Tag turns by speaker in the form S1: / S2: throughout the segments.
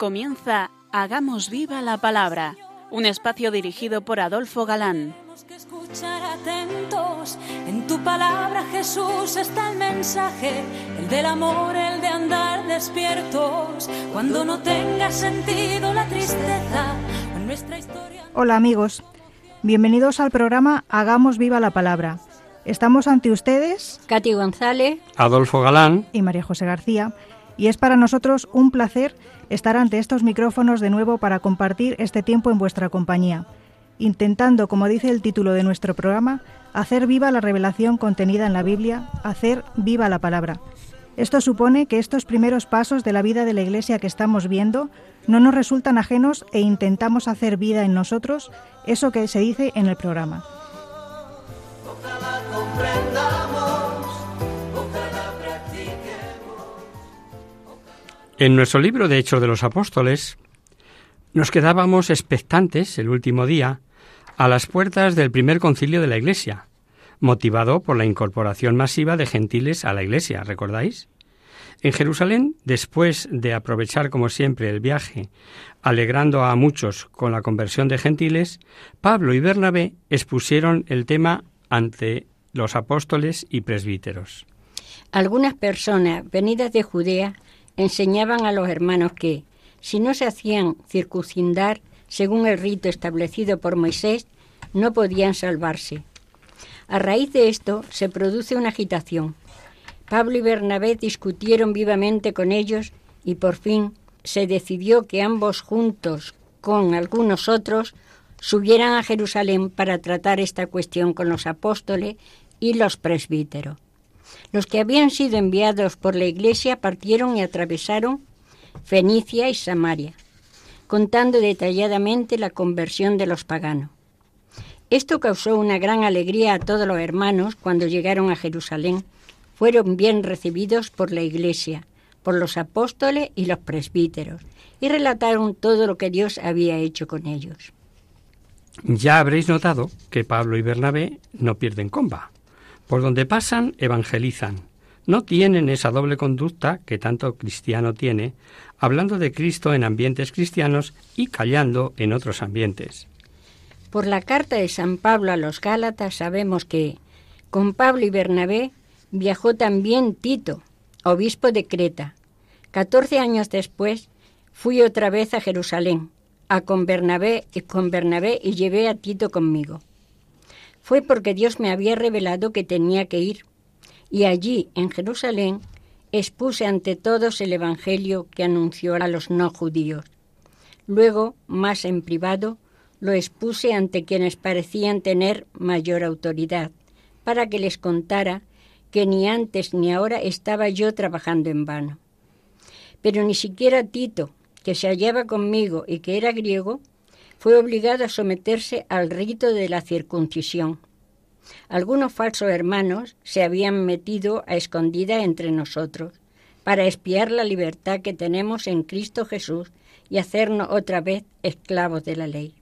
S1: Comienza Hagamos viva la palabra, un espacio dirigido por Adolfo Galán.
S2: que escuchar atentos. En tu palabra, Jesús, está el mensaje, el del amor, el de andar despiertos. Cuando no tenga sentido la tristeza, en nuestra historia.
S3: Hola amigos, bienvenidos al programa Hagamos viva la palabra. Estamos ante ustedes,
S4: Katy González,
S5: Adolfo Galán,
S3: y María José García, y es para nosotros un placer estar ante estos micrófonos de nuevo para compartir este tiempo en vuestra compañía, intentando, como dice el título de nuestro programa, hacer viva la revelación contenida en la Biblia, hacer viva la palabra. Esto supone que estos primeros pasos de la vida de la Iglesia que estamos viendo no nos resultan ajenos e intentamos hacer vida en nosotros eso que se dice en el programa.
S5: En nuestro libro de Hechos de los Apóstoles, nos quedábamos expectantes el último día a las puertas del primer concilio de la Iglesia, motivado por la incorporación masiva de gentiles a la Iglesia, ¿recordáis? En Jerusalén, después de aprovechar como siempre el viaje, alegrando a muchos con la conversión de gentiles, Pablo y Bernabé expusieron el tema ante los apóstoles y presbíteros.
S4: algunas personas venidas de Judea enseñaban a los hermanos que, si no se hacían circuncidar según el rito establecido por Moisés, no podían salvarse. A raíz de esto se produce una agitación. Pablo y Bernabé discutieron vivamente con ellos y por fin se decidió que ambos juntos con algunos otros subieran a Jerusalén para tratar esta cuestión con los apóstoles y los presbíteros. Los que habían sido enviados por la iglesia partieron y atravesaron Fenicia y Samaria, contando detalladamente la conversión de los paganos. Esto causó una gran alegría a todos los hermanos cuando llegaron a Jerusalén. Fueron bien recibidos por la iglesia, por los apóstoles y los presbíteros, y relataron todo lo que Dios había hecho con ellos.
S5: Ya habréis notado que Pablo y Bernabé no pierden comba. Por donde pasan, evangelizan. No tienen esa doble conducta que tanto cristiano tiene, hablando de Cristo en ambientes cristianos y callando en otros ambientes.
S4: Por la carta de San Pablo a los Gálatas sabemos que con Pablo y Bernabé viajó también Tito, obispo de Creta. Catorce años después fui otra vez a Jerusalén, a con Bernabé y con Bernabé y llevé a Tito conmigo. Fue porque Dios me había revelado que tenía que ir, y allí, en Jerusalén, expuse ante todos el Evangelio que anunció a los no judíos. Luego, más en privado, lo expuse ante quienes parecían tener mayor autoridad, para que les contara que ni antes ni ahora estaba yo trabajando en vano. Pero ni siquiera Tito, que se hallaba conmigo y que era griego, fue obligado a someterse al rito de la circuncisión. Algunos falsos hermanos se habían metido a escondida entre nosotros para espiar la libertad que tenemos en Cristo Jesús y hacernos otra vez esclavos de la ley.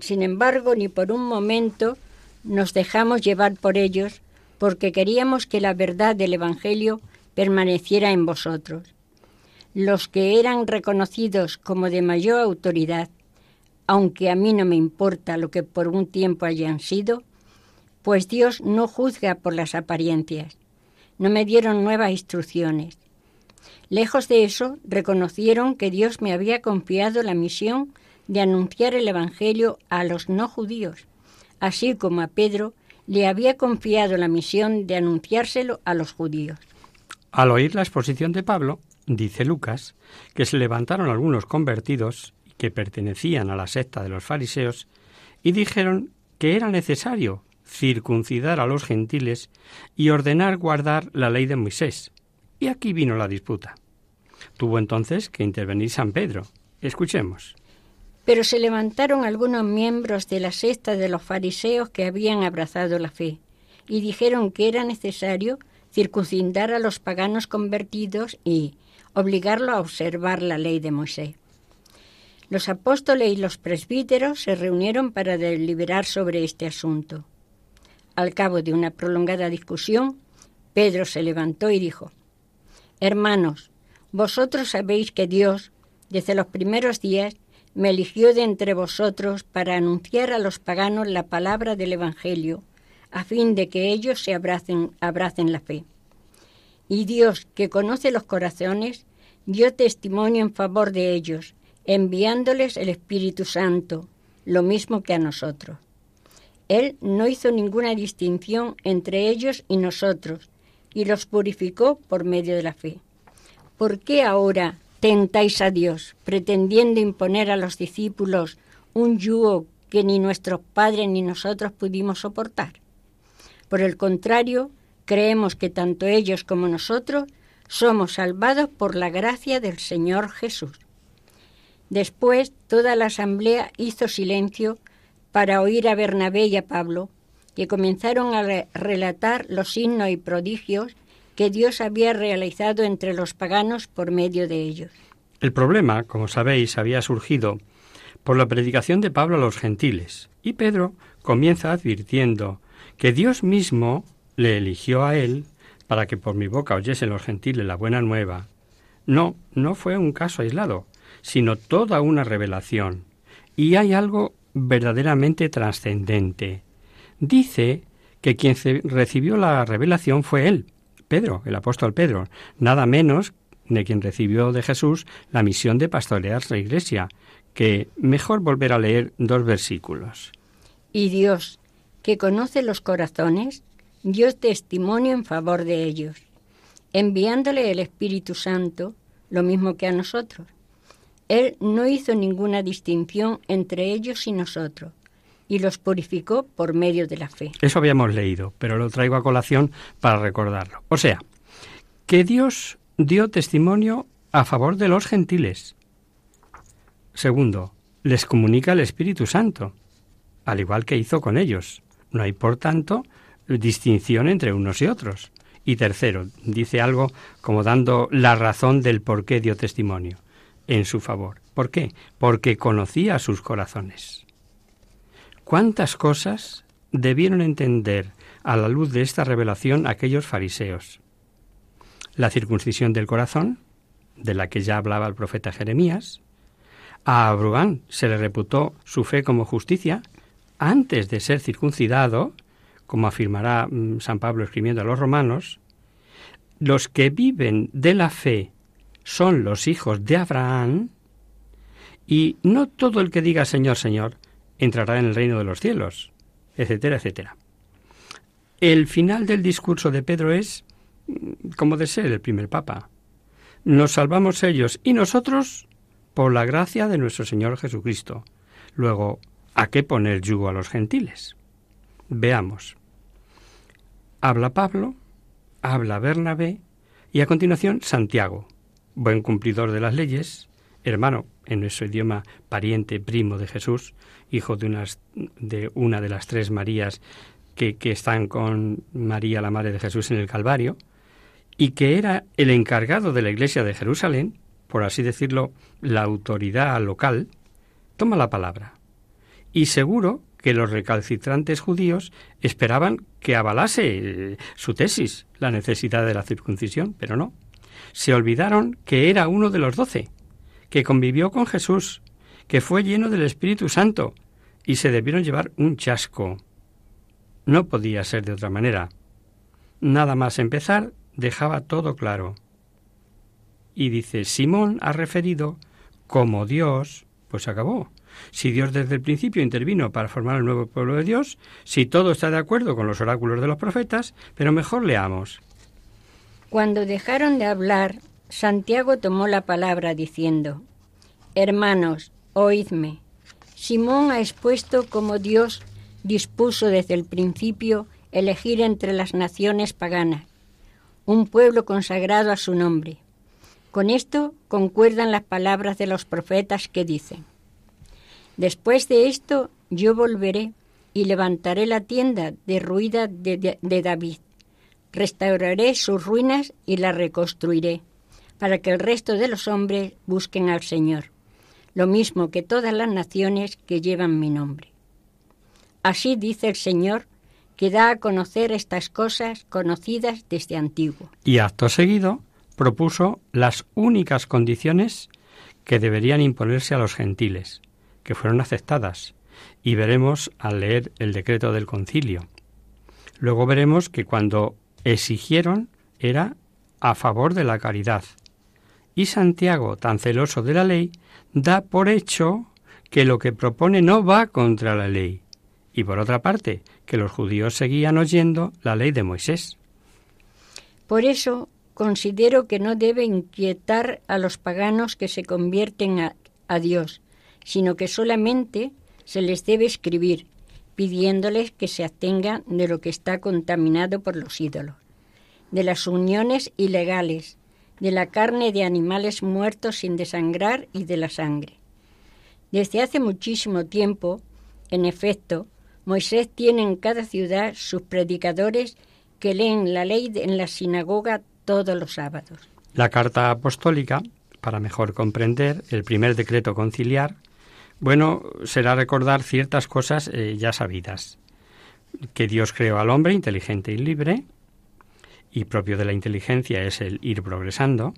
S4: Sin embargo, ni por un momento nos dejamos llevar por ellos porque queríamos que la verdad del Evangelio permaneciera en vosotros. Los que eran reconocidos como de mayor autoridad, aunque a mí no me importa lo que por un tiempo hayan sido, pues Dios no juzga por las apariencias. No me dieron nuevas instrucciones. Lejos de eso, reconocieron que Dios me había confiado la misión de anunciar el Evangelio a los no judíos, así como a Pedro le había confiado la misión de anunciárselo a los judíos.
S5: Al oír la exposición de Pablo, dice Lucas, que se levantaron algunos convertidos que pertenecían a la secta de los fariseos y dijeron que era necesario circuncidar a los gentiles y ordenar guardar la ley de Moisés. Y aquí vino la disputa. Tuvo entonces que intervenir San Pedro. Escuchemos.
S4: Pero se levantaron algunos miembros de la secta de los fariseos que habían abrazado la fe y dijeron que era necesario circuncidar a los paganos convertidos y obligarlo a observar la ley de Moisés. Los apóstoles y los presbíteros se reunieron para deliberar sobre este asunto. Al cabo de una prolongada discusión, Pedro se levantó y dijo, Hermanos, vosotros sabéis que Dios, desde los primeros días, me eligió de entre vosotros para anunciar a los paganos la palabra del Evangelio, a fin de que ellos se abracen, abracen la fe. Y Dios, que conoce los corazones, dio testimonio en favor de ellos, enviándoles el Espíritu Santo, lo mismo que a nosotros. Él no hizo ninguna distinción entre ellos y nosotros, y los purificó por medio de la fe. ¿Por qué ahora tentáis a Dios, pretendiendo imponer a los discípulos un yugo que ni nuestros padres ni nosotros pudimos soportar? Por el contrario, creemos que tanto ellos como nosotros somos salvados por la gracia del Señor Jesús. Después toda la asamblea hizo silencio para oír a Bernabé y a Pablo, que comenzaron a relatar los signos y prodigios que Dios había realizado entre los paganos por medio de ellos.
S5: El problema, como sabéis, había surgido por la predicación de Pablo a los gentiles, y Pedro comienza advirtiendo que Dios mismo le eligió a él para que por mi boca oyesen los gentiles la buena nueva. No, no fue un caso aislado, sino toda una revelación. Y hay algo verdaderamente trascendente. Dice que quien recibió la revelación fue él, Pedro, el apóstol Pedro, nada menos de quien recibió de Jesús la misión de pastorear la iglesia, que mejor volver a leer dos versículos.
S4: Y Dios, que conoce los corazones, dio testimonio en favor de ellos, enviándole el Espíritu Santo, lo mismo que a nosotros. Él no hizo ninguna distinción entre ellos y nosotros, y los purificó por medio de la fe.
S5: Eso habíamos leído, pero lo traigo a colación para recordarlo. O sea, que Dios dio testimonio a favor de los gentiles. Segundo, les comunica el Espíritu Santo, al igual que hizo con ellos. No hay, por tanto, distinción entre unos y otros. Y tercero, dice algo como dando la razón del por qué dio testimonio en su favor. ¿Por qué? Porque conocía sus corazones. ¿Cuántas cosas debieron entender a la luz de esta revelación aquellos fariseos? La circuncisión del corazón, de la que ya hablaba el profeta Jeremías. A Abraham se le reputó su fe como justicia antes de ser circuncidado, como afirmará mm, San Pablo escribiendo a los romanos. Los que viven de la fe son los hijos de Abraham, y no todo el que diga Señor, Señor, entrará en el reino de los cielos, etcétera, etcétera. El final del discurso de Pedro es mm, como de ser el primer papa. Nos salvamos ellos y nosotros por la gracia de nuestro Señor Jesucristo. Luego, ¿a qué poner yugo a los gentiles? Veamos. Habla Pablo, habla Bernabé y a continuación Santiago, buen cumplidor de las leyes, hermano en nuestro idioma pariente primo de Jesús, hijo de, unas, de una de las tres Marías que, que están con María, la Madre de Jesús, en el Calvario, y que era el encargado de la Iglesia de Jerusalén, por así decirlo, la autoridad local, toma la palabra. Y seguro que los recalcitrantes judíos esperaban que avalase eh, su tesis, la necesidad de la circuncisión, pero no. Se olvidaron que era uno de los doce, que convivió con Jesús, que fue lleno del Espíritu Santo, y se debieron llevar un chasco. No podía ser de otra manera. Nada más empezar, dejaba todo claro. Y dice, Simón ha referido como Dios, pues acabó. Si Dios desde el principio intervino para formar el nuevo pueblo de Dios, si todo está de acuerdo con los oráculos de los profetas, pero mejor leamos.
S4: Cuando dejaron de hablar, Santiago tomó la palabra diciendo, Hermanos, oídme. Simón ha expuesto cómo Dios dispuso desde el principio elegir entre las naciones paganas un pueblo consagrado a su nombre. Con esto concuerdan las palabras de los profetas que dicen, Después de esto yo volveré y levantaré la tienda derruida de, de David, restauraré sus ruinas y la reconstruiré, para que el resto de los hombres busquen al Señor lo mismo que todas las naciones que llevan mi nombre. Así dice el Señor, que da a conocer estas cosas conocidas desde antiguo.
S5: Y acto seguido propuso las únicas condiciones que deberían imponerse a los gentiles, que fueron aceptadas, y veremos al leer el decreto del concilio. Luego veremos que cuando exigieron era a favor de la caridad. Y Santiago, tan celoso de la ley, da por hecho que lo que propone no va contra la ley, y por otra parte, que los judíos seguían oyendo la ley de Moisés.
S4: Por eso considero que no debe inquietar a los paganos que se convierten a, a Dios, sino que solamente se les debe escribir, pidiéndoles que se atengan de lo que está contaminado por los ídolos, de las uniones ilegales, de la carne de animales muertos sin desangrar y de la sangre. Desde hace muchísimo tiempo, en efecto, Moisés tiene en cada ciudad sus predicadores que leen la ley en la sinagoga todos los sábados.
S5: La carta apostólica, para mejor comprender el primer decreto conciliar, bueno, será recordar ciertas cosas eh, ya sabidas. Que Dios creó al hombre inteligente y libre, y propio de la inteligencia es el ir progresando.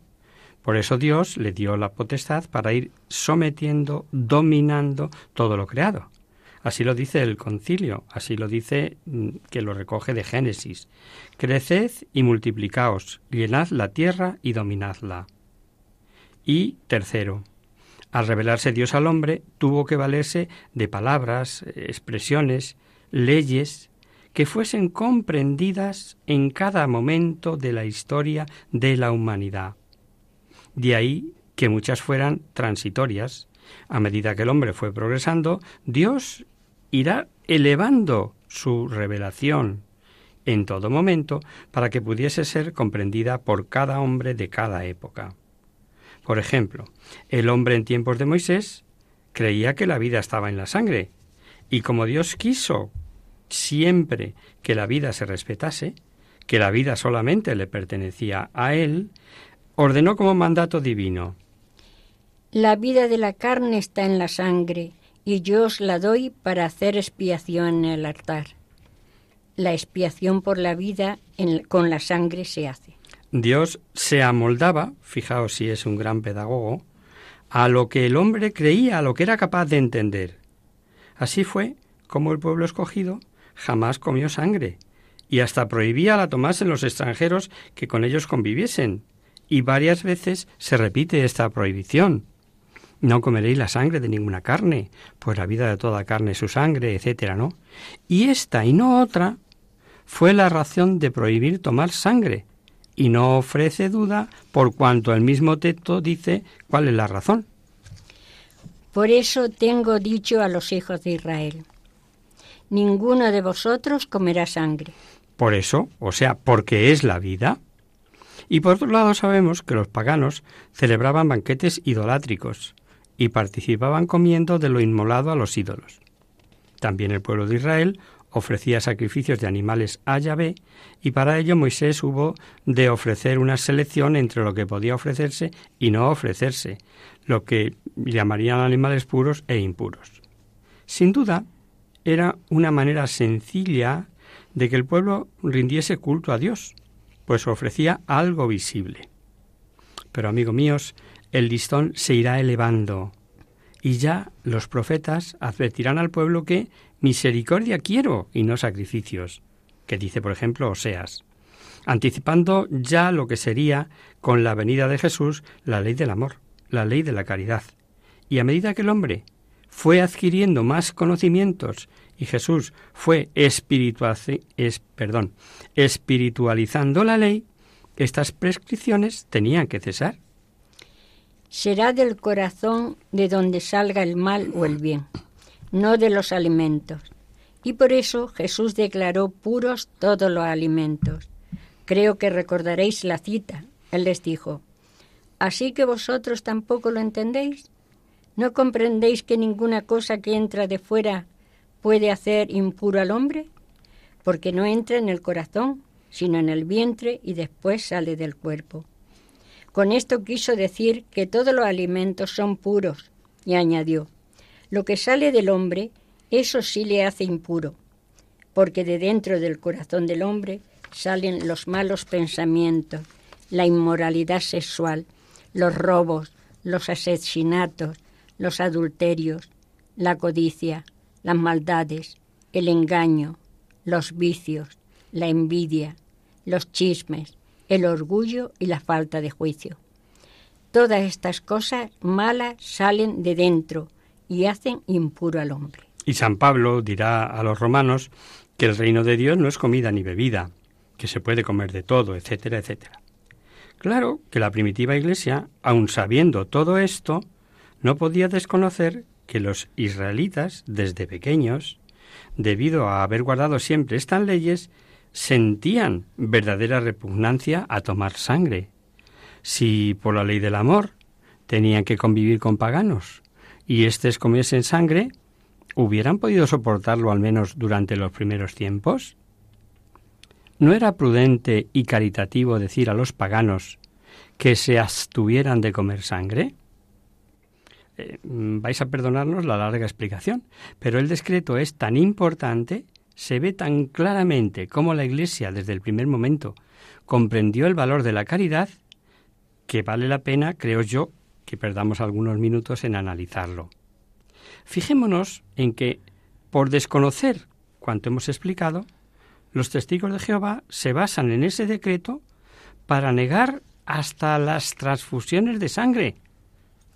S5: Por eso Dios le dio la potestad para ir sometiendo, dominando todo lo creado. Así lo dice el concilio, así lo dice mm, que lo recoge de Génesis. Creced y multiplicaos, llenad la tierra y dominadla. Y tercero, al revelarse Dios al hombre, tuvo que valerse de palabras, expresiones, leyes que fuesen comprendidas en cada momento de la historia de la humanidad. De ahí que muchas fueran transitorias. A medida que el hombre fue progresando, Dios irá elevando su revelación en todo momento para que pudiese ser comprendida por cada hombre de cada época. Por ejemplo, el hombre en tiempos de Moisés creía que la vida estaba en la sangre, y como Dios quiso siempre que la vida se respetase, que la vida solamente le pertenecía a él, ordenó como mandato divino.
S4: La vida de la carne está en la sangre, y yo os la doy para hacer expiación en el altar. La expiación por la vida con la sangre se hace.
S5: Dios se amoldaba, fijaos si es un gran pedagogo, a lo que el hombre creía, a lo que era capaz de entender. Así fue como el pueblo escogido jamás comió sangre, y hasta prohibía la tomasen los extranjeros que con ellos conviviesen, y varias veces se repite esta prohibición. No comeréis la sangre de ninguna carne, pues la vida de toda carne es su sangre, etcétera, ¿no? Y esta y no otra fue la razón de prohibir tomar sangre, y no ofrece duda por cuanto el mismo texto dice cuál es la razón.
S4: Por eso tengo dicho a los hijos de Israel, ninguno de vosotros comerá sangre.
S5: Por eso, o sea, porque es la vida. Y por otro lado sabemos que los paganos celebraban banquetes idolátricos, y participaban comiendo de lo inmolado a los ídolos. También el pueblo de Israel ofrecía sacrificios de animales a Yahvé y para ello Moisés hubo de ofrecer una selección entre lo que podía ofrecerse y no ofrecerse, lo que llamarían animales puros e impuros. Sin duda, era una manera sencilla de que el pueblo rindiese culto a Dios, pues ofrecía algo visible. Pero, amigos míos, el listón se irá elevando y ya los profetas advertirán al pueblo que misericordia quiero y no sacrificios, que dice por ejemplo Oseas, anticipando ya lo que sería con la venida de Jesús la ley del amor, la ley de la caridad. Y a medida que el hombre fue adquiriendo más conocimientos y Jesús fue espiritualizando la ley, estas prescripciones tenían que cesar
S4: será del corazón de donde salga el mal o el bien, no de los alimentos. Y por eso Jesús declaró puros todos los alimentos. Creo que recordaréis la cita. Él les dijo, ¿así que vosotros tampoco lo entendéis? ¿No comprendéis que ninguna cosa que entra de fuera puede hacer impuro al hombre? Porque no entra en el corazón, sino en el vientre y después sale del cuerpo. Con esto quiso decir que todos los alimentos son puros, y añadió, lo que sale del hombre, eso sí le hace impuro, porque de dentro del corazón del hombre salen los malos pensamientos, la inmoralidad sexual, los robos, los asesinatos, los adulterios, la codicia, las maldades, el engaño, los vicios, la envidia, los chismes, el orgullo y la falta de juicio. Todas estas cosas malas salen de dentro y hacen impuro al hombre.
S5: Y San Pablo dirá a los romanos que el reino de Dios no es comida ni bebida, que se puede comer de todo, etcétera, etcétera. Claro que la primitiva Iglesia, aun sabiendo todo esto, no podía desconocer que los israelitas, desde pequeños, debido a haber guardado siempre estas leyes, sentían verdadera repugnancia a tomar sangre. Si por la ley del amor tenían que convivir con paganos y éstes comiesen sangre, ¿hubieran podido soportarlo al menos durante los primeros tiempos? ¿No era prudente y caritativo decir a los paganos que se abstuvieran de comer sangre? Eh, vais a perdonarnos la larga explicación, pero el decreto es tan importante, se ve tan claramente cómo la Iglesia desde el primer momento comprendió el valor de la caridad, que vale la pena, creo yo, que perdamos algunos minutos en analizarlo. Fijémonos en que, por desconocer cuanto hemos explicado, los testigos de Jehová se basan en ese decreto para negar hasta las transfusiones de sangre,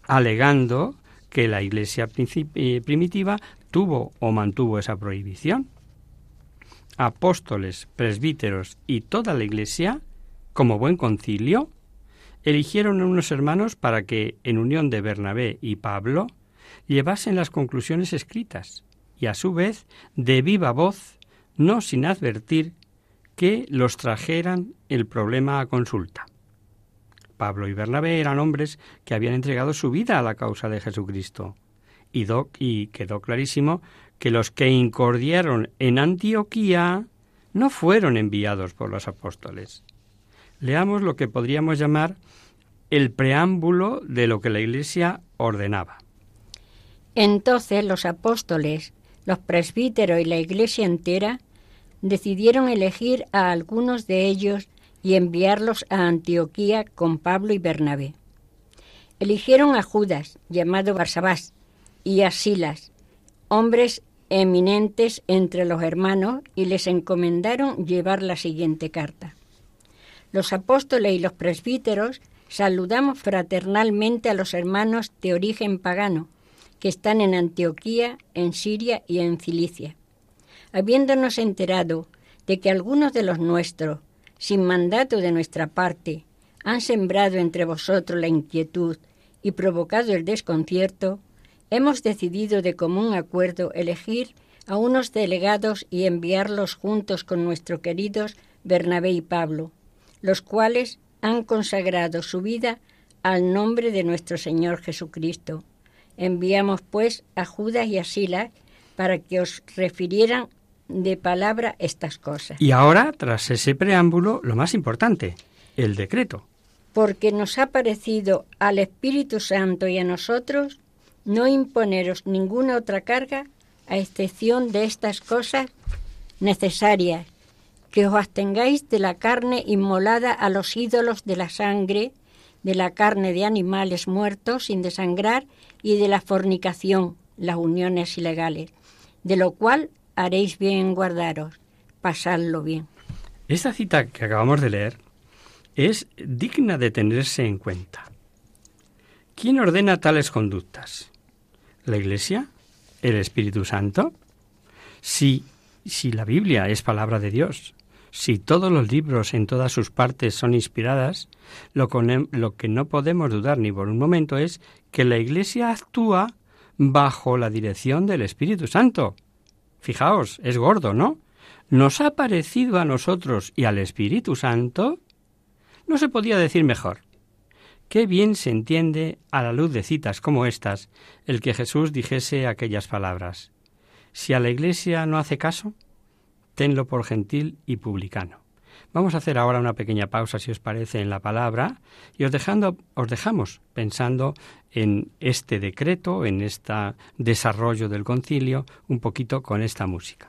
S5: alegando que la Iglesia eh, primitiva tuvo o mantuvo esa prohibición. Apóstoles, presbíteros y toda la Iglesia, como buen concilio, eligieron unos hermanos para que, en unión de Bernabé y Pablo, llevasen las conclusiones escritas y, a su vez, de viva voz no sin advertir que los trajeran el problema a consulta. Pablo y Bernabé eran hombres que habían entregado su vida a la causa de Jesucristo. Y, y quedó clarísimo que los que incordiaron en Antioquía no fueron enviados por los apóstoles. Leamos lo que podríamos llamar el preámbulo de lo que la Iglesia ordenaba.
S4: Entonces los apóstoles, los presbíteros y la iglesia entera decidieron elegir a algunos de ellos y enviarlos a Antioquía con Pablo y Bernabé. Eligieron a Judas, llamado Barsabás, y a Silas, hombres eminentes entre los hermanos, y les encomendaron llevar la siguiente carta. Los apóstoles y los presbíteros saludamos fraternalmente a los hermanos de origen pagano, que están en Antioquía, en Siria y en Cilicia. Habiéndonos enterado de que algunos de los nuestros, sin mandato de nuestra parte, han sembrado entre vosotros la inquietud y provocado el desconcierto, hemos decidido de común acuerdo elegir a unos delegados y enviarlos juntos con nuestros queridos Bernabé y Pablo, los cuales han consagrado su vida al nombre de nuestro Señor Jesucristo Enviamos pues a Judas y a Silas para que os refirieran de palabra estas cosas.
S5: Y ahora, tras ese preámbulo, lo más importante, el decreto.
S4: Porque nos ha parecido al Espíritu Santo y a nosotros no imponeros ninguna otra carga a excepción de estas cosas necesarias, que os abstengáis de la carne inmolada a los ídolos de la sangre, de la carne de animales muertos sin desangrar y de la fornicación, las uniones ilegales, de lo cual haréis bien en guardaros, pasadlo bien.
S5: Esta cita que acabamos de leer es digna de tenerse en cuenta. ¿Quién ordena tales conductas? ¿La Iglesia? ¿El Espíritu Santo? Si, si la Biblia es palabra de Dios, si todos los libros en todas sus partes son inspiradas, lo, que no podemos dudar ni por un momento es que la Iglesia actúa bajo la dirección del Espíritu Santo. Fijaos, es gordo, ¿no? Nos ha parecido a nosotros y al Espíritu Santo. No se podía decir mejor. Qué bien se entiende, a la luz de citas como estas, el que Jesús dijese aquellas palabras. Si a la Iglesia no hace caso, tenlo por gentil y publicano. Vamos a hacer ahora una pequeña pausa, si os parece, en la palabra y os, dejando, os dejamos pensando en este decreto, en este desarrollo del concilio, un poquito con esta música.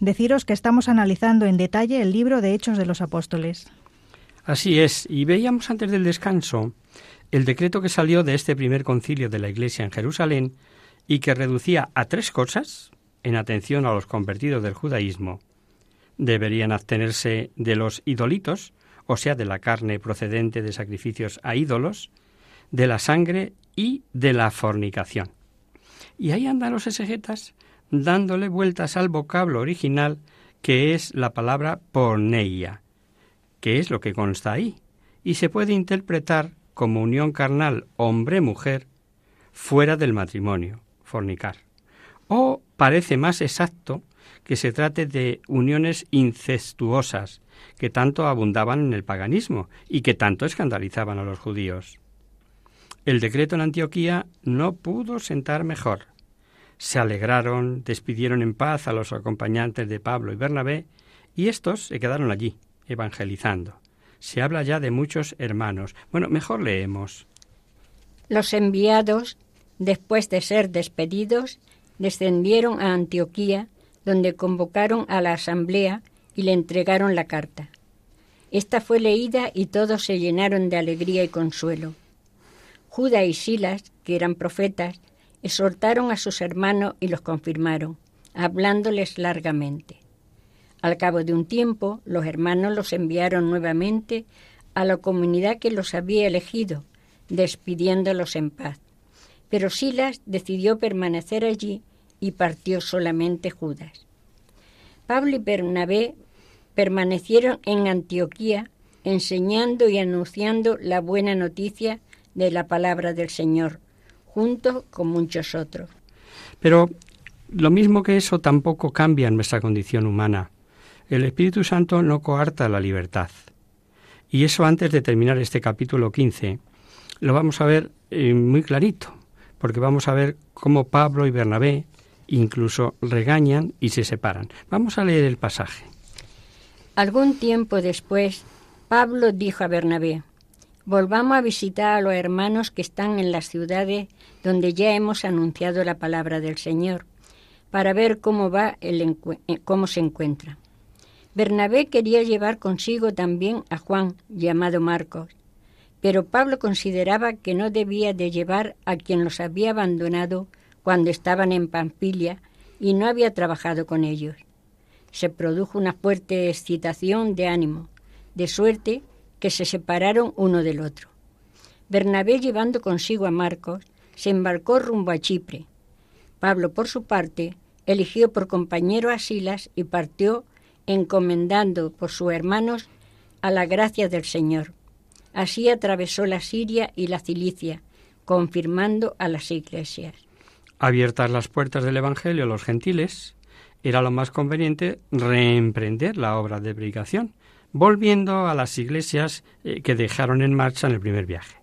S3: deciros que estamos analizando en detalle el libro de Hechos de los Apóstoles.
S5: Así es, y veíamos antes del descanso el decreto que salió de este primer concilio de la Iglesia en Jerusalén y que reducía a tres cosas, en atención a los convertidos del judaísmo. Deberían abstenerse de los idolitos, o sea, de la carne procedente de sacrificios a ídolos, de la sangre y de la fornicación. Y ahí andan los exegetas dándole vueltas al vocablo original que es la palabra porneia, que es lo que consta ahí, y se puede interpretar como unión carnal hombre-mujer fuera del matrimonio, fornicar. O parece más exacto que se trate de uniones incestuosas que tanto abundaban en el paganismo y que tanto escandalizaban a los judíos. El decreto en Antioquía no pudo sentar mejor. Se alegraron, despidieron en paz a los acompañantes de Pablo y Bernabé, y estos se quedaron allí, evangelizando. Se habla ya de muchos hermanos. Bueno, mejor leemos.
S4: Los enviados, después de ser despedidos, descendieron a Antioquía, donde convocaron a la asamblea y le entregaron la carta. Esta fue leída y todos se llenaron de alegría y consuelo. Judas y Silas, que eran profetas, exhortaron a sus hermanos y los confirmaron, hablándoles largamente. Al cabo de un tiempo, los hermanos los enviaron nuevamente a la comunidad que los había elegido, despidiéndolos en paz. Pero Silas decidió permanecer allí y partió solamente Judas. Pablo y Bernabé permanecieron en Antioquía enseñando y anunciando la buena noticia de la palabra del Señor, junto con muchos otros.
S5: Pero lo mismo que eso tampoco cambia nuestra condición humana. El Espíritu Santo no coarta la libertad. Y eso antes de terminar este capítulo 15 lo vamos a ver eh, muy clarito, porque vamos a ver cómo Pablo y Bernabé incluso regañan y se separan. Vamos a leer el pasaje.
S4: Algún tiempo después, Pablo dijo a Bernabé, Volvamos a visitar a los hermanos que están en las ciudades donde ya hemos anunciado la palabra del Señor, para ver cómo va el eh, cómo se encuentra. Bernabé quería llevar consigo también a Juan, llamado Marcos, pero Pablo consideraba que no debía de llevar a quien los había abandonado cuando estaban en Pampilia y no había trabajado con ellos. Se produjo una fuerte excitación de ánimo, de suerte que se separaron uno del otro. Bernabé, llevando consigo a Marcos, se embarcó rumbo a Chipre. Pablo, por su parte, eligió por compañero a Silas y partió encomendando por sus hermanos a la gracia del Señor. Así atravesó la Siria y la Cilicia, confirmando a las iglesias.
S5: Abiertas las puertas del Evangelio a los gentiles, era lo más conveniente reemprender la obra de predicación volviendo a las iglesias eh, que dejaron en marcha en el primer viaje.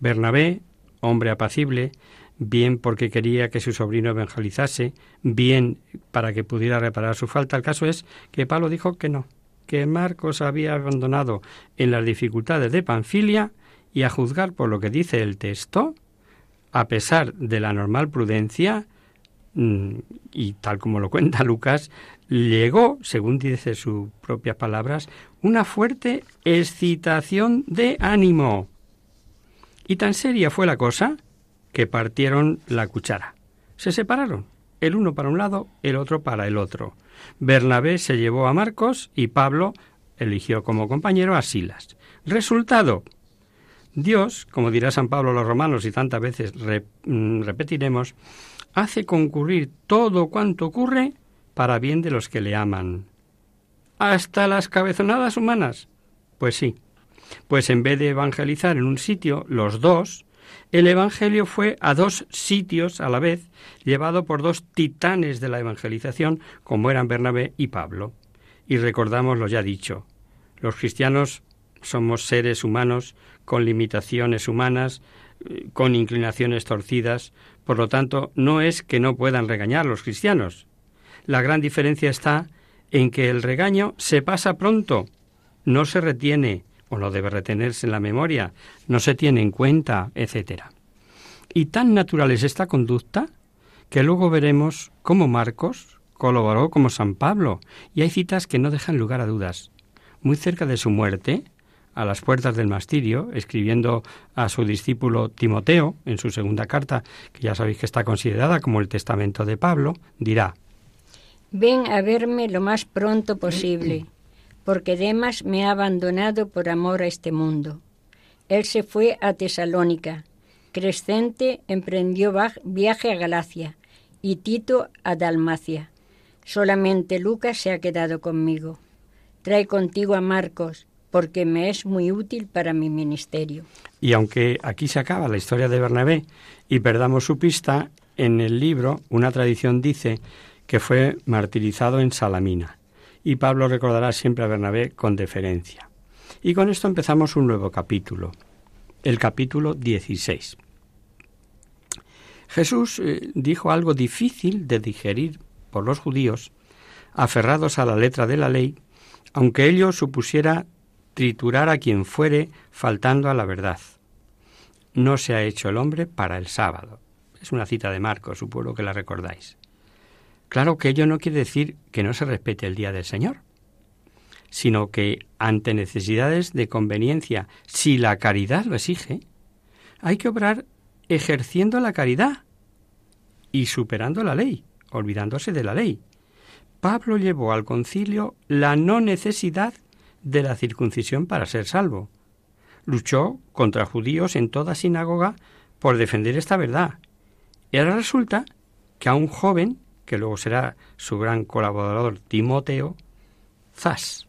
S5: Bernabé, hombre apacible, bien porque quería que su sobrino evangelizase, bien para que pudiera reparar su falta. El caso es que Pablo dijo que no, que Marcos había abandonado en las dificultades de Panfilia y a juzgar por lo que dice el texto, a pesar de la normal prudencia, y tal como lo cuenta Lucas, llegó, según dice sus propias palabras, una fuerte excitación de ánimo. Y tan seria fue la cosa que partieron la cuchara. Se separaron, el uno para un lado, el otro para el otro. Bernabé se llevó a Marcos y Pablo eligió como compañero a Silas. Resultado. Dios, como dirá San Pablo a los romanos y tantas veces mm, repetiremos, hace concurrir todo cuanto ocurre para bien de los que le aman. ¿Hasta las cabezonadas humanas? Pues sí. Pues en vez de evangelizar en un sitio, los dos, el Evangelio fue a dos sitios a la vez, llevado por dos titanes de la evangelización, como eran Bernabé y Pablo. y recordamos lo ya dicho. Los cristianos somos seres humanos con limitaciones humanas, eh, con inclinaciones torcidas, por lo tanto, no es que no puedan regañar los cristianos. La gran diferencia está en que el regaño se pasa pronto, no se retiene, o no debe retenerse en la memoria, no se tiene en cuenta, etc. Y tan natural es esta conducta que luego veremos cómo Marcos colaboró como San Pablo, y hay citas que no dejan lugar a dudas. Muy cerca de su muerte, a las puertas del mastirio, escribiendo a su discípulo Timoteo, en su segunda carta, que ya sabéis que está considerada como el testamento de Pablo, dirá,
S4: Ven a verme lo más pronto posible, porque Demas me ha abandonado por amor a este mundo. Él se fue a Tesalónica, Crescente emprendió viaje a Galacia y Tito a Dalmacia. Solamente Lucas se ha quedado conmigo. Trae contigo a Marcos, porque me es muy útil para mi ministerio.
S5: Y aunque aquí se acaba la historia de Bernabé y perdamos su pista, en el libro una tradición dice que fue martirizado en Salamina. Y Pablo recordará siempre a Bernabé con deferencia. Y con esto empezamos un nuevo capítulo, el capítulo 16. Jesús eh, dijo algo difícil de digerir por los judíos, aferrados a la letra de la ley, aunque ello supusiera triturar a quien fuere faltando a la verdad. No se ha hecho el hombre para el sábado. Es una cita de Marcos, supongo que la recordáis. Claro que ello no quiere decir que no se respete el día del Señor, sino que ante necesidades de conveniencia, si la caridad lo exige, hay que obrar ejerciendo la caridad y superando la ley, olvidándose de la ley. Pablo llevó al concilio la no necesidad de la circuncisión para ser salvo. Luchó contra judíos en toda sinagoga por defender esta verdad. Y ahora resulta que a un joven, que luego será su gran colaborador Timoteo, zas,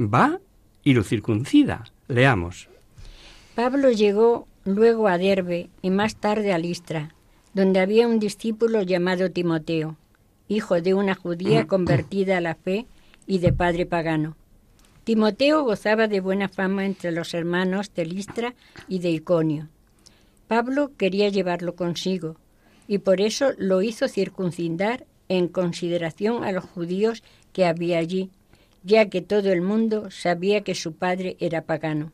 S5: va y lo circuncida. Leamos.
S4: Pablo llegó luego a Derbe y más tarde a Listra, donde había un discípulo llamado Timoteo, hijo de una judía convertida a la fe y de padre pagano. Timoteo gozaba de buena fama entre los hermanos de Listra y de Iconio. Pablo quería llevarlo consigo, y por eso lo hizo circuncidar en consideración a los judíos que había allí, ya que todo el mundo sabía que su padre era pagano.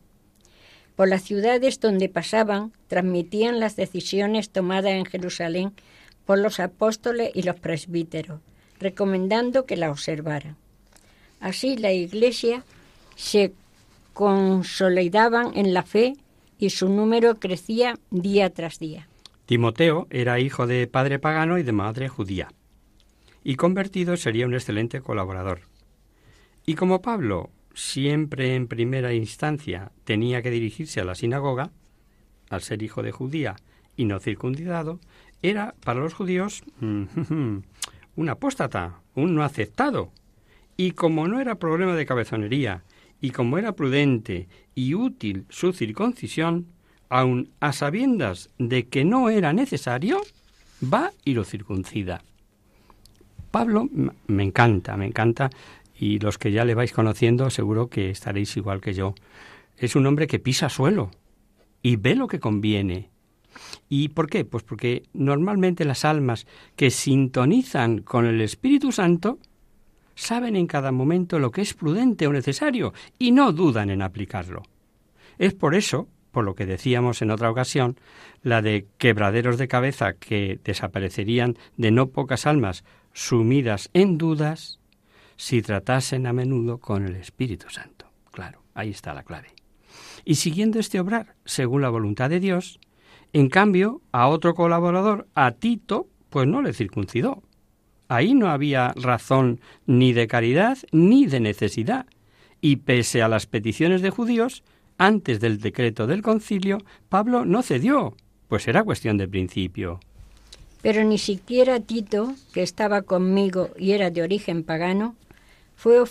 S4: Por las ciudades donde pasaban, transmitían las decisiones tomadas en Jerusalén por los apóstoles y los presbíteros, recomendando que la observaran. Así la Iglesia se consolidaban en la fe y su número crecía día tras día.
S5: Timoteo era hijo de padre pagano y de madre judía, y convertido sería un excelente colaborador. Y como Pablo siempre en primera instancia tenía que dirigirse a la sinagoga, al ser hijo de judía y no circuncidado, era para los judíos un apóstata, un no aceptado. Y como no era problema de cabezonería, y como era prudente y útil su circuncisión, aun a sabiendas de que no era necesario, va y lo circuncida. Pablo me encanta, me encanta y los que ya le vais conociendo seguro que estaréis igual que yo. Es un hombre que pisa suelo y ve lo que conviene. ¿Y por qué? Pues porque normalmente las almas que sintonizan con el Espíritu Santo saben en cada momento lo que es prudente o necesario y no dudan en aplicarlo. Es por eso, por lo que decíamos en otra ocasión, la de quebraderos de cabeza que desaparecerían de no pocas almas sumidas en dudas si tratasen a menudo con el Espíritu Santo. Claro, ahí está la clave. Y siguiendo este obrar según la voluntad de Dios, en cambio, a otro colaborador, a Tito, pues no le circuncidó. Ahí no había razón ni de caridad ni de necesidad. Y pese a las peticiones de judíos, antes del decreto del concilio, Pablo no cedió, pues era cuestión de principio.
S4: Pero ni siquiera Tito, que estaba conmigo y era de origen pagano, fue,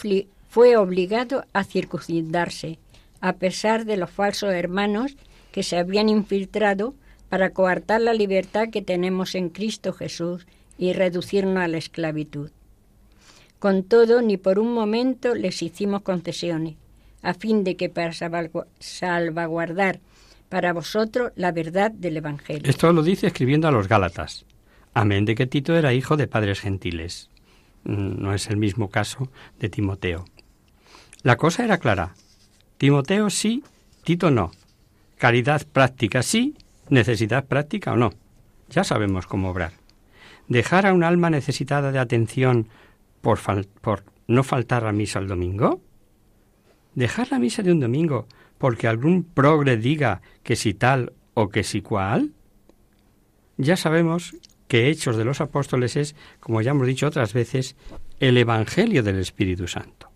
S4: fue obligado a circuncidarse, a pesar de los falsos hermanos que se habían infiltrado para coartar la libertad que tenemos en Cristo Jesús y reducirnos a la esclavitud. Con todo, ni por un momento les hicimos concesiones, a fin de que para salvaguardar para vosotros la verdad del Evangelio.
S5: Esto lo dice escribiendo a los Gálatas. Amén de que Tito era hijo de padres gentiles. Mm, no es el mismo caso de Timoteo. La cosa era clara. Timoteo sí, Tito no. Caridad práctica sí, necesidad práctica o no. Ya sabemos cómo obrar. Dejar a un alma necesitada de atención por, por no faltar a misa el domingo? ¿Dejar la misa de un domingo porque algún progre diga que si tal o que si cual? Ya sabemos que Hechos de los Apóstoles es, como ya hemos dicho otras veces, el Evangelio del Espíritu Santo.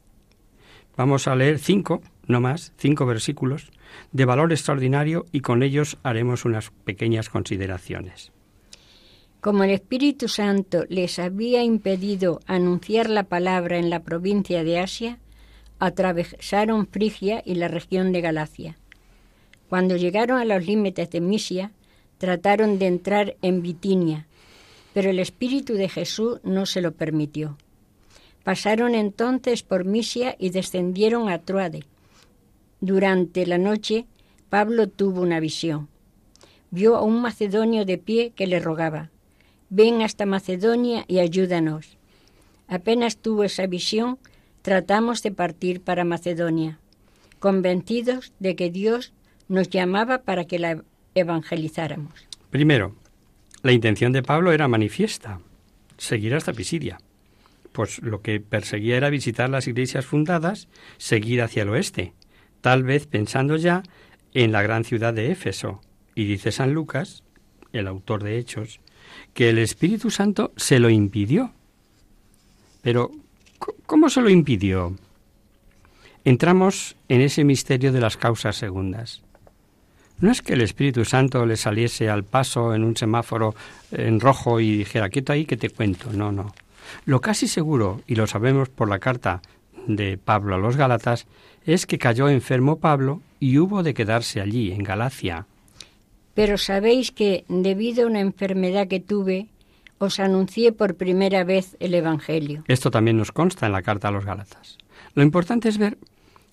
S5: Vamos a leer cinco, no más, cinco versículos de valor extraordinario y con ellos haremos unas pequeñas consideraciones.
S4: Como el Espíritu Santo les había impedido anunciar la palabra en la provincia de Asia, atravesaron Frigia y la región de Galacia. Cuando llegaron a los límites de Misia, trataron de entrar en Bitinia, pero el Espíritu de Jesús no se lo permitió. Pasaron entonces por Misia y descendieron a Troade. Durante la noche, Pablo tuvo una visión. Vio a un macedonio de pie que le rogaba, ven hasta Macedonia y ayúdanos. Apenas tuvo esa visión, tratamos de partir para Macedonia, convencidos de que Dios nos llamaba para que la evangelizáramos.
S5: Primero, la intención de Pablo era manifiesta, seguir hasta Pisidia. Pues lo que perseguía era visitar las iglesias fundadas, seguir hacia el oeste, tal vez pensando ya en la gran ciudad de Éfeso. Y dice San Lucas, el autor de Hechos, que el Espíritu Santo se lo impidió. Pero, ¿cómo se lo impidió? Entramos en ese misterio de las causas segundas. No es que el Espíritu Santo le saliese al paso en un semáforo en rojo y dijera, quieto ahí que te cuento. No, no. Lo casi seguro, y lo sabemos por la carta de Pablo a los Gálatas, es que cayó enfermo Pablo y hubo de quedarse allí, en Galacia,
S4: pero sabéis que, debido a una enfermedad que tuve, os anuncié por primera vez el Evangelio.
S5: Esto también nos consta en la carta a los Gálatas. Lo importante es ver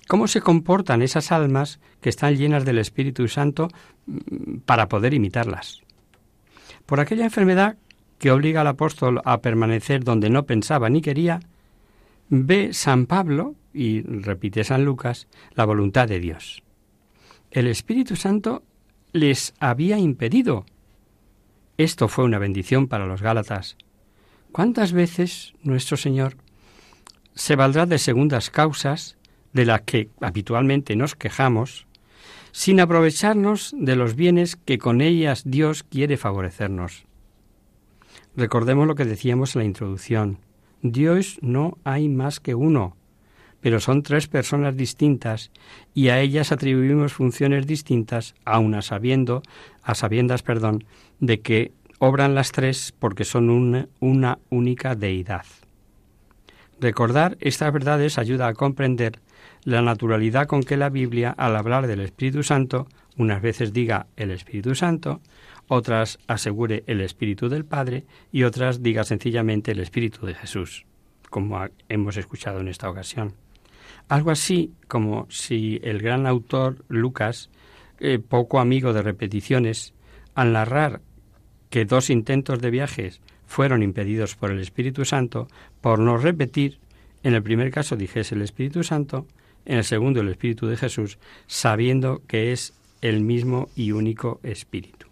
S5: cómo se comportan esas almas que están llenas del Espíritu Santo mm, para poder imitarlas. Por aquella enfermedad que obliga al apóstol a permanecer donde no pensaba ni quería, ve San Pablo, y repite San Lucas, la voluntad de Dios. El Espíritu Santo les había impedido. Esto fue una bendición para los Gálatas. ¿Cuántas veces nuestro Señor se valdrá de segundas causas de las que habitualmente nos quejamos, sin aprovecharnos de los bienes que con ellas Dios quiere favorecernos? Recordemos lo que decíamos en la introducción. Dios no hay más que uno pero son tres personas distintas y a ellas atribuimos funciones distintas, aun a sabiendo, a sabiendas, perdón, de que obran las tres porque son una, una única deidad. Recordar estas verdades ayuda a comprender la naturalidad con que la Biblia, al hablar del Espíritu Santo, unas veces diga el Espíritu Santo, otras asegure el Espíritu del Padre y otras diga sencillamente el Espíritu de Jesús, como hemos escuchado en esta ocasión. Algo así como si el gran autor Lucas, eh, poco amigo de repeticiones, al narrar que dos intentos de viajes fueron impedidos por el Espíritu Santo, por no repetir, en el primer caso dijese el Espíritu Santo, en el segundo el Espíritu de Jesús, sabiendo que es el mismo y único Espíritu.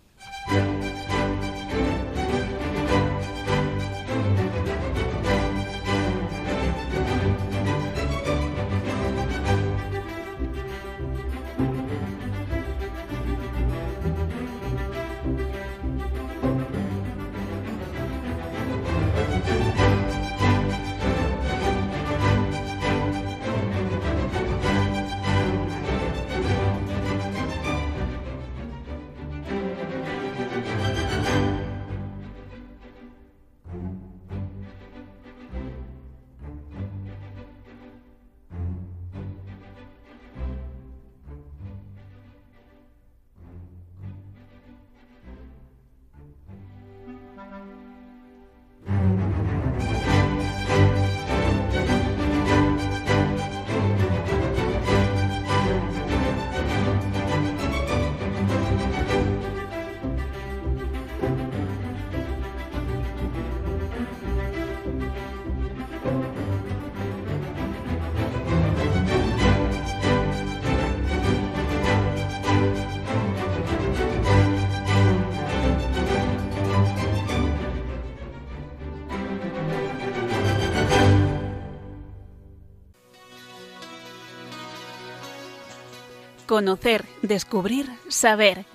S1: Conocer, descubrir, saber.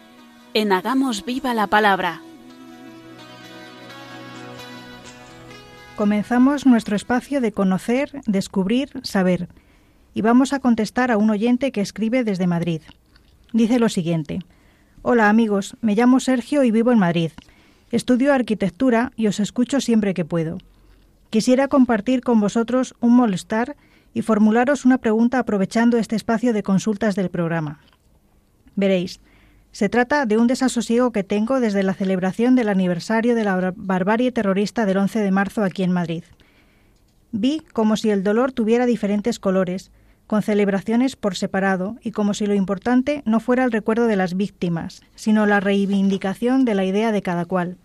S1: En Hagamos Viva la Palabra.
S3: Comenzamos nuestro espacio de conocer, descubrir, saber. Y vamos a contestar a un oyente que escribe desde Madrid. Dice lo siguiente. Hola amigos, me llamo Sergio y vivo en Madrid. Estudio arquitectura y os escucho siempre que puedo. Quisiera compartir con vosotros un molestar y formularos una pregunta aprovechando este espacio de consultas del programa. Veréis, se trata de un desasosiego que tengo desde la celebración del aniversario de la barbarie terrorista del 11 de marzo aquí en Madrid. Vi como si el dolor tuviera diferentes colores, con celebraciones por separado y como si lo importante no fuera el recuerdo de las víctimas, sino la reivindicación de la idea de cada cual.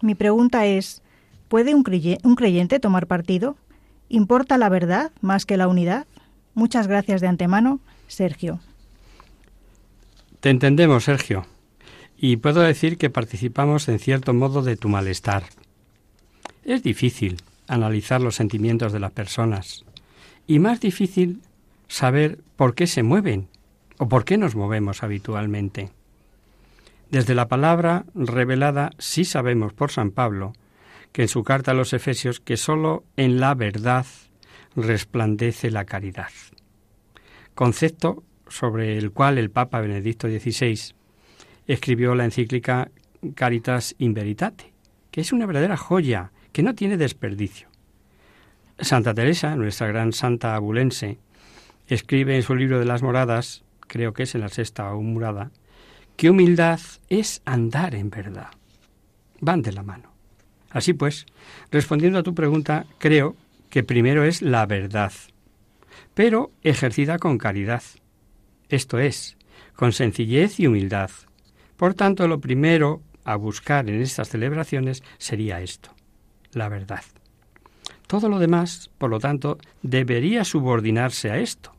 S3: Mi pregunta es, ¿puede un creyente tomar partido? ¿Importa la verdad más que la unidad? Muchas gracias de antemano, Sergio.
S5: Te entendemos, Sergio, y puedo decir que participamos en cierto modo de tu malestar. Es difícil analizar los sentimientos de las personas y más difícil saber por qué se mueven o por qué nos movemos habitualmente. Desde la palabra revelada sí sabemos por San Pablo que en su carta a los Efesios que sólo en la verdad resplandece la caridad. Concepto sobre el cual el Papa Benedicto XVI escribió la encíclica Caritas in Veritate, que es una verdadera joya que no tiene desperdicio. Santa Teresa, nuestra gran santa abulense, escribe en su libro de las moradas, creo que es en la sexta o murada, que humildad es andar en verdad. Van de la mano. Así pues, respondiendo a tu pregunta, creo que primero es la verdad, pero ejercida con caridad, esto es, con sencillez y humildad. Por tanto, lo primero a buscar en estas celebraciones sería esto, la verdad. Todo lo demás, por lo tanto, debería subordinarse a esto.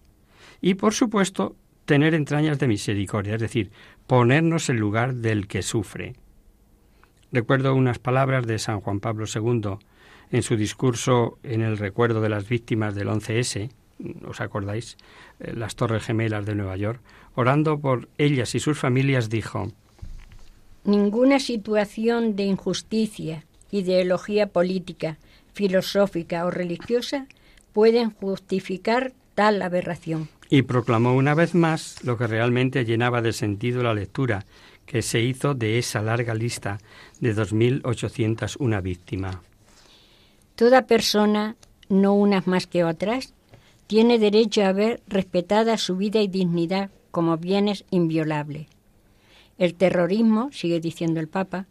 S5: Y, por supuesto, tener entrañas de misericordia, es decir, ponernos en lugar del que sufre, Recuerdo unas palabras de San Juan Pablo II en su discurso en el recuerdo de las víctimas del 11S, ¿os acordáis? Eh, las Torres Gemelas de Nueva York. Orando por ellas y sus familias, dijo,
S4: Ninguna situación de injusticia, ideología política, filosófica o religiosa pueden justificar tal aberración.
S5: Y proclamó una vez más lo que realmente llenaba de sentido la lectura, que se hizo de esa larga lista de 2.801 víctimas.
S4: Toda persona, no unas más que otras, tiene derecho a ver respetada su vida y dignidad como bienes inviolables. El terrorismo, sigue diciendo el Papa,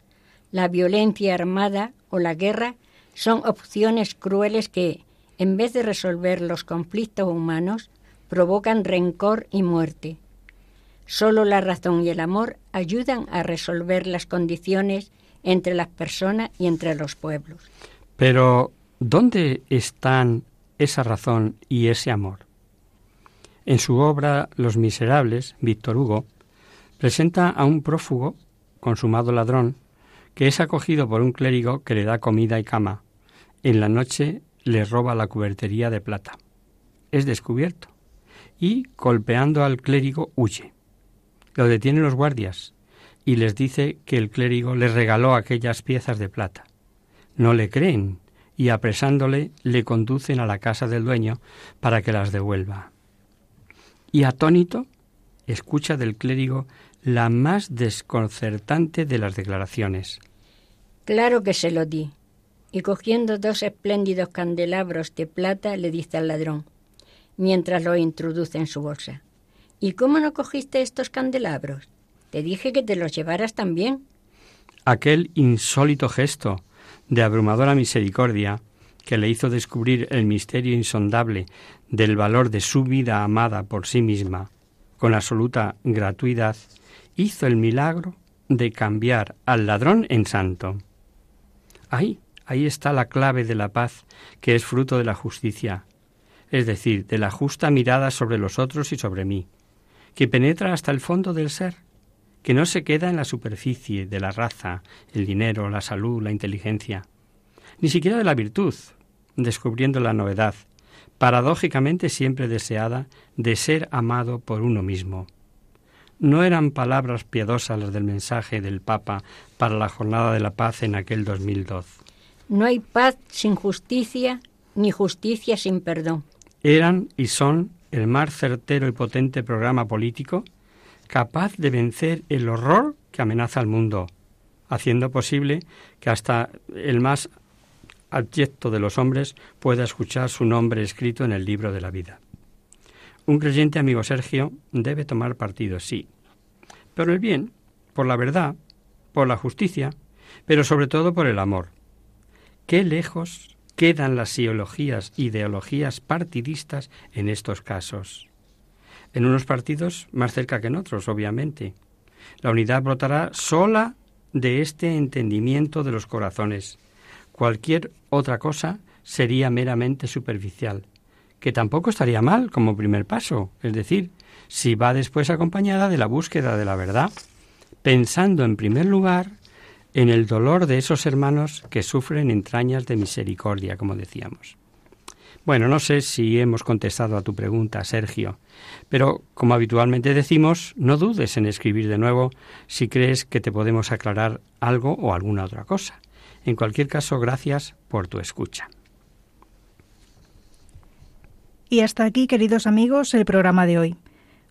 S4: la violencia armada o la guerra son opciones crueles que, en vez de resolver los conflictos humanos, provocan rencor y muerte. Solo la razón y el amor ayudan a resolver las condiciones entre las personas y entre los pueblos.
S5: Pero, ¿dónde están esa razón y ese amor? En su obra Los Miserables, Víctor Hugo presenta a un prófugo, consumado ladrón, que es acogido por un clérigo que le da comida y cama. En la noche le roba la cubertería de plata. Es descubierto y, golpeando al clérigo, huye. Lo detienen los guardias y les dice que el clérigo les regaló aquellas piezas de plata. No le creen y apresándole le conducen a la casa del dueño para que las devuelva. Y atónito escucha del clérigo la más desconcertante de las declaraciones.
S4: Claro que se lo di. Y cogiendo dos espléndidos candelabros de plata le dice al ladrón, mientras lo introduce en su bolsa. ¿Y cómo no cogiste estos candelabros? Te dije que te los llevaras también.
S5: Aquel insólito gesto de abrumadora misericordia que le hizo descubrir el misterio insondable del valor de su vida amada por sí misma, con absoluta gratuidad, hizo el milagro de cambiar al ladrón en santo. Ahí, ahí está la clave de la paz, que es fruto de la justicia, es decir, de la justa mirada sobre los otros y sobre mí, que penetra hasta el fondo del ser, que no se queda en la superficie de la raza, el dinero, la salud, la inteligencia, ni siquiera de la virtud, descubriendo la novedad, paradójicamente siempre deseada, de ser amado por uno mismo, no eran palabras piadosas las del mensaje del Papa para la Jornada de la Paz en aquel 2012.
S4: No hay paz sin justicia, ni justicia sin perdón.
S5: Eran y son el más certero y potente programa político capaz de vencer el horror que amenaza al mundo, haciendo posible que hasta el más abyecto de los hombres pueda escuchar su nombre escrito en el libro de la vida. Un creyente, amigo Sergio, debe tomar partido, sí, pero el bien, por la verdad, por la justicia, pero sobre todo por el amor. Qué lejos quedan las ideologías, ideologías partidistas en estos casos. En unos partidos más cerca que en otros, obviamente. La unidad brotará sola de este entendimiento de los corazones. Cualquier otra cosa sería meramente superficial, que tampoco estaría mal como primer paso, es decir, si va después acompañada de la búsqueda de la verdad, pensando en primer lugar en el dolor de esos hermanos que sufren entrañas de misericordia, como decíamos. Bueno, no sé si hemos contestado a tu pregunta, Sergio, pero como habitualmente decimos, no dudes en escribir de nuevo si crees que te podemos aclarar algo o alguna otra cosa. En cualquier caso, gracias por tu escucha.
S3: Y hasta aquí, queridos amigos, el programa de hoy.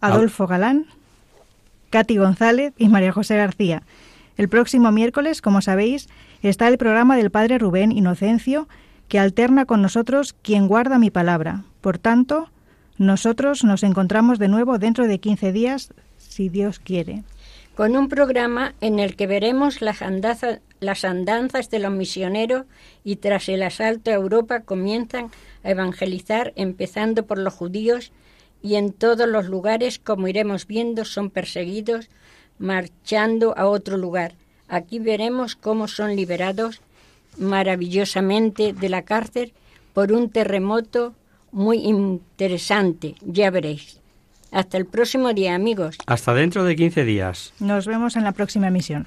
S3: Adolfo Galán, Katy González y María José García. El próximo miércoles, como sabéis, está el programa del Padre Rubén Inocencio, que alterna con nosotros quien guarda mi palabra. Por tanto, nosotros nos encontramos de nuevo dentro de 15 días, si Dios quiere.
S4: Con un programa en el que veremos las, las andanzas de los misioneros y tras el asalto a Europa comienzan a evangelizar, empezando por los judíos, y en todos los lugares, como iremos viendo, son perseguidos, marchando a otro lugar. Aquí veremos cómo son liberados maravillosamente de la cárcel por un terremoto muy interesante, ya veréis. Hasta el próximo día, amigos.
S5: Hasta dentro de 15 días.
S3: Nos vemos en la próxima emisión.